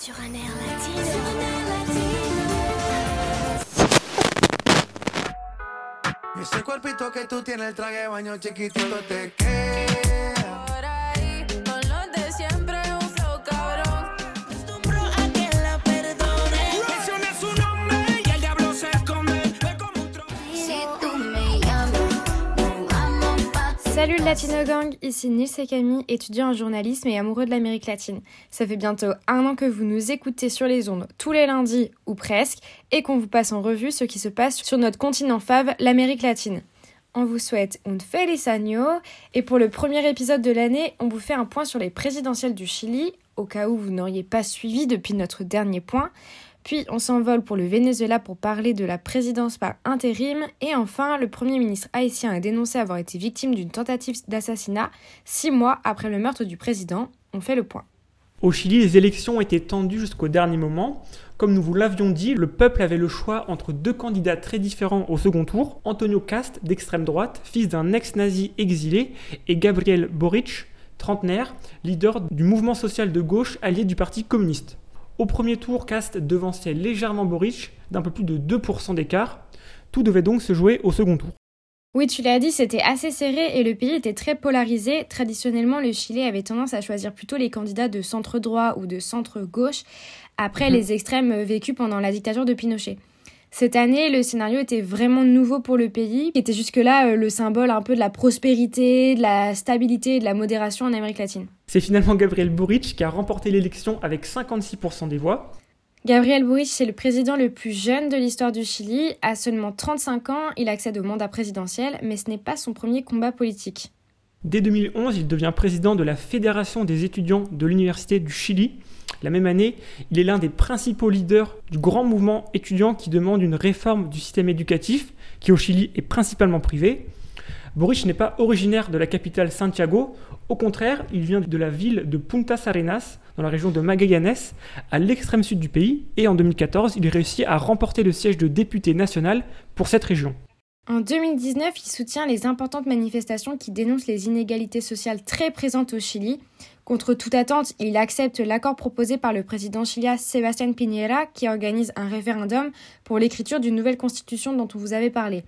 Sur un air latino. Ese cuerpito que tú tienes, el traje de baño chiquitito te queda. Salut Latino Gang, ici Nils et Camille, étudiants en journalisme et amoureux de l'Amérique latine. Ça fait bientôt un an que vous nous écoutez sur les ondes tous les lundis, ou presque, et qu'on vous passe en revue ce qui se passe sur notre continent fave, l'Amérique latine. On vous souhaite un feliz año, et pour le premier épisode de l'année, on vous fait un point sur les présidentielles du Chili, au cas où vous n'auriez pas suivi depuis notre dernier point. Puis on s'envole pour le Venezuela pour parler de la présidence par intérim. Et enfin, le Premier ministre haïtien a dénoncé avoir été victime d'une tentative d'assassinat six mois après le meurtre du président. On fait le point. Au Chili, les élections été tendues jusqu'au dernier moment. Comme nous vous l'avions dit, le peuple avait le choix entre deux candidats très différents au second tour, Antonio Cast, d'extrême droite, fils d'un ex-nazi exilé, et Gabriel Boric, trentenaire, leader du mouvement social de gauche allié du Parti communiste. Au premier tour, Cast devançait légèrement Boric, d'un peu plus de 2% d'écart. Tout devait donc se jouer au second tour. Oui, tu l'as dit, c'était assez serré et le pays était très polarisé. Traditionnellement, le Chili avait tendance à choisir plutôt les candidats de centre droit ou de centre gauche après Mhm. les extrêmes vécus pendant la dictature de Pinochet. Cette année, le scénario était vraiment nouveau pour le pays, qui était jusque-là euh, le symbole un peu de la prospérité, de la stabilité et de la modération en Amérique latine. C'est finalement Gabriel Boric qui a remporté l'élection avec 56% des voix. Gabriel Boric, c'est le président le plus jeune de l'histoire du Chili. À seulement 35 ans, il accède au mandat présidentiel, mais ce n'est pas son premier combat politique. Dès 2011, il devient président de la Fédération des étudiants de l'Université du Chili. La même année, il est l'un des principaux leaders du grand mouvement étudiant qui demande une réforme du système éducatif, qui au Chili est principalement privé. Boric n'est pas originaire de la capitale Santiago, au contraire, il vient de la ville de Puntas Arenas, dans la région de Magallanes, à l'extrême sud du pays, et en 2014, il réussit à remporter le siège de député national pour cette région. En 2019, il soutient les importantes manifestations qui dénoncent les inégalités sociales très présentes au Chili. Contre toute attente, il accepte l'accord proposé par le président chilien Sébastien Piñera qui organise un référendum pour l'écriture d'une nouvelle constitution dont on vous avait parlé.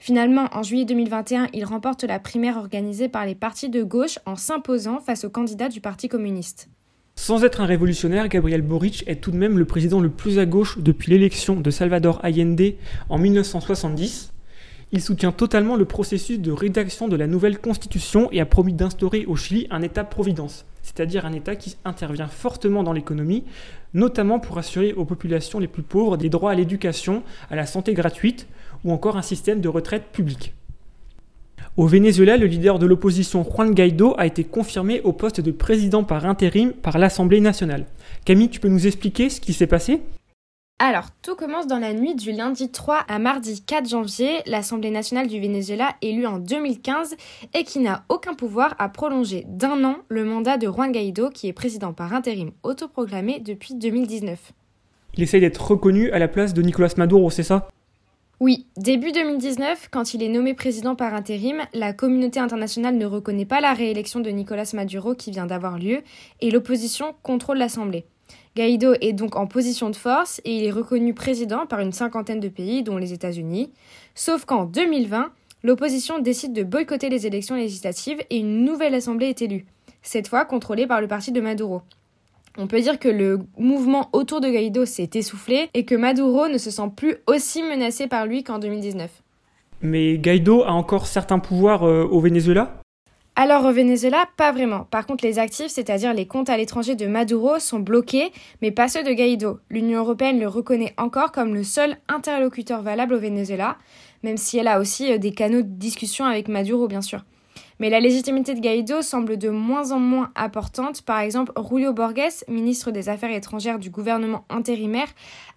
Finalement, en juillet 2021, il remporte la primaire organisée par les partis de gauche en s'imposant face au candidat du Parti communiste. Sans être un révolutionnaire, Gabriel Boric est tout de même le président le plus à gauche depuis l'élection de Salvador Allende en 1970. Il soutient totalement le processus de rédaction de la nouvelle constitution et a promis d'instaurer au Chili un État-providence, c'est-à-dire un État qui intervient fortement dans l'économie, notamment pour assurer aux populations les plus pauvres des droits à l'éducation, à la santé gratuite ou encore un système de retraite publique. Au Venezuela, le leader de l'opposition Juan Guaido a été confirmé au poste de président par intérim par l'Assemblée nationale. Camille, tu peux nous expliquer ce qui s'est passé? Alors, tout commence dans la nuit du lundi 3 à mardi 4 janvier. L'Assemblée nationale du Venezuela, élue en 2015 et qui n'a aucun pouvoir, a prolongé d'un an le mandat de Juan Guaido, qui est président par intérim autoproclamé depuis 2019. Il essaye d'être reconnu à la place de Nicolas Maduro, c'est ça? Oui, début 2019, quand il est nommé président par intérim, la communauté internationale ne reconnaît pas la réélection de Nicolas Maduro qui vient d'avoir lieu et l'opposition contrôle l'Assemblée. Guaido est donc en position de force et il est reconnu président par une cinquantaine de pays, dont les États-Unis. Sauf qu'en 2020, l'opposition décide de boycotter les élections législatives et une nouvelle assemblée est élue, cette fois contrôlée par le parti de Maduro. On peut dire que le mouvement autour de Guaido s'est essoufflé et que Maduro ne se sent plus aussi menacé par lui qu'en 2019. Mais Guaido a encore certains pouvoirs euh, au Venezuela? Alors au Venezuela, pas vraiment. Par contre, les actifs, c'est-à-dire les comptes à l'étranger de Maduro, sont bloqués, mais pas ceux de Guaido. L'Union européenne le reconnaît encore comme le seul interlocuteur valable au Venezuela, même si elle a aussi euh, des canaux de discussion avec Maduro, bien sûr. Mais la légitimité de Guaido semble de moins en moins importante. Par exemple, Julio Borges, ministre des Affaires étrangères du gouvernement intérimaire,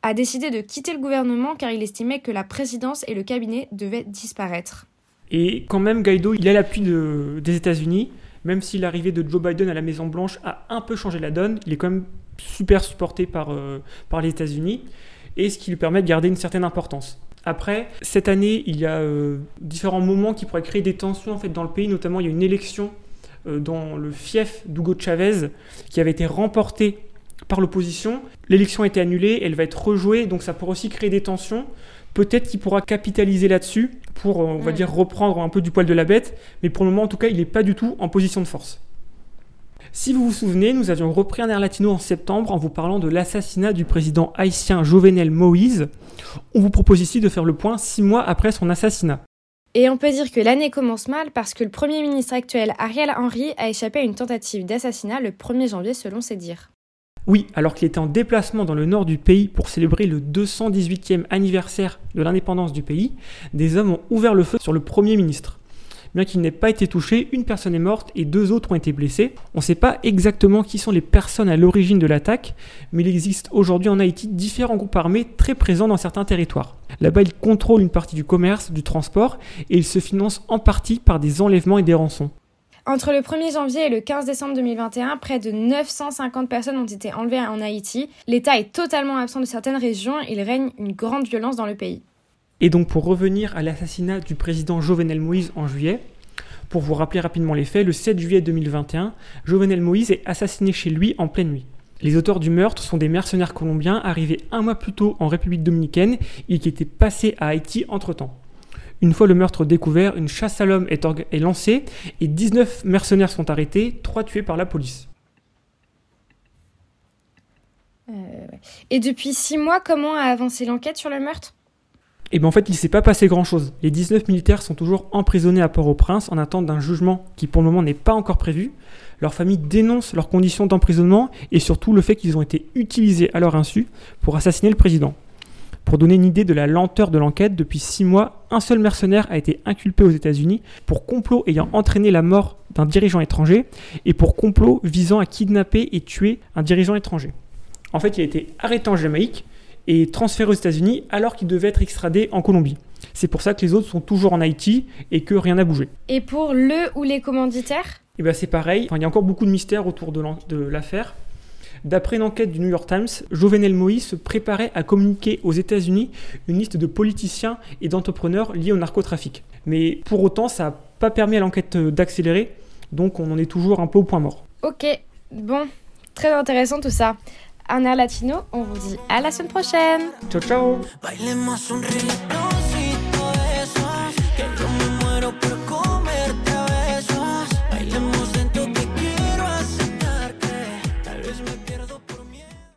a décidé de quitter le gouvernement car il estimait que la présidence et le cabinet devaient disparaître. Et quand même, Guaido, il a l'appui de- des États-Unis, même si l'arrivée de Joe Biden à la Maison-Blanche a un peu changé la donne, il est quand même super supporté par, euh, les États-Unis, et ce qui lui permet de garder une certaine importance. Après, cette année, il y a euh, différents moments qui pourraient créer des tensions dans le pays, notamment il y a une élection euh, dans le fief d'Hugo Chavez qui avait été remportée par l'opposition. L'élection a été annulée, elle va être rejouée, donc ça pourrait aussi créer des tensions. Peut-être qu'il pourra capitaliser là-dessus pour, on va Mm. dire, reprendre un peu du poil de la bête, mais pour le moment, en tout cas, il n'est pas du tout en position de force. Si vous vous souvenez, nous avions repris un air latino en septembre en vous parlant de l'assassinat du président haïtien Jovenel Moïse. On vous propose ici de faire le point six mois après son assassinat. Et on peut dire que l'année commence mal parce que le Premier ministre actuel Ariel Henry a échappé à une tentative d'assassinat le 1er janvier selon ses dires. Oui, alors qu'il était en déplacement dans le nord du pays pour célébrer le 218e anniversaire de l'indépendance du pays, des hommes ont ouvert le feu sur le Premier ministre. Bien qu'il n'ait pas été touché, une personne est morte et deux autres ont été blessés. On ne sait pas exactement qui sont les personnes à l'origine de l'attaque, mais il existe aujourd'hui en Haïti différents groupes armés très présents dans certains territoires. Là-bas, ils contrôlent une partie du commerce, du transport, et ils se financent en partie par des enlèvements et des rançons. Entre le 1er janvier et le 15 décembre 2021, près de 950 personnes ont été enlevées en Haïti. L'État est totalement absent de certaines régions il règne une grande violence dans le pays. Et donc pour revenir à l'assassinat du président Jovenel Moïse en juillet, pour vous rappeler rapidement les faits, le 7 juillet 2021, Jovenel Moïse est assassiné chez lui en pleine nuit. Les auteurs du meurtre sont des mercenaires colombiens arrivés un mois plus tôt en République dominicaine et qui étaient passés à Haïti entre-temps. Une fois le meurtre découvert, une chasse à l'homme est, lancée et 19 mercenaires sont arrêtés, 3 tués par la police. Et depuis six mois, comment a avancé l'enquête sur le meurtre? Et bien en fait, il ne s'est pas passé grand-chose. Les 19 militaires sont toujours emprisonnés à Port-au-Prince en attente d'un jugement qui pour le moment n'est pas encore prévu. Leur famille dénonce leurs conditions d'emprisonnement et surtout le fait qu'ils ont été utilisés à leur insu pour assassiner le président. Pour donner une idée de la lenteur de l'enquête, depuis six mois, un seul mercenaire a été inculpé aux États-Unis pour complot ayant entraîné la mort d'un dirigeant étranger et pour complot visant à kidnapper et tuer un dirigeant étranger. En fait, il a été arrêté en Jamaïque et transféré aux États-Unis alors qu'il devait être extradé en Colombie. C'est pour ça que les autres sont toujours en Haïti et que rien n'a bougé. Et pour le ou les commanditaires? Et bien c'est pareil, Enfin, il y a encore beaucoup de mystères autour de l'affaire. D'après une enquête du New York Times, Jovenel Moïse se préparait à communiquer aux États-Unis une liste de politiciens et d'entrepreneurs liés au narcotrafic. Mais pour autant, ça n'a pas permis à l'enquête euh, d'accélérer, donc on en est toujours un peu au point mort. Ok, bon, très intéressant tout ça. Un air latino, on vous dit à la semaine prochaine Ciao ciao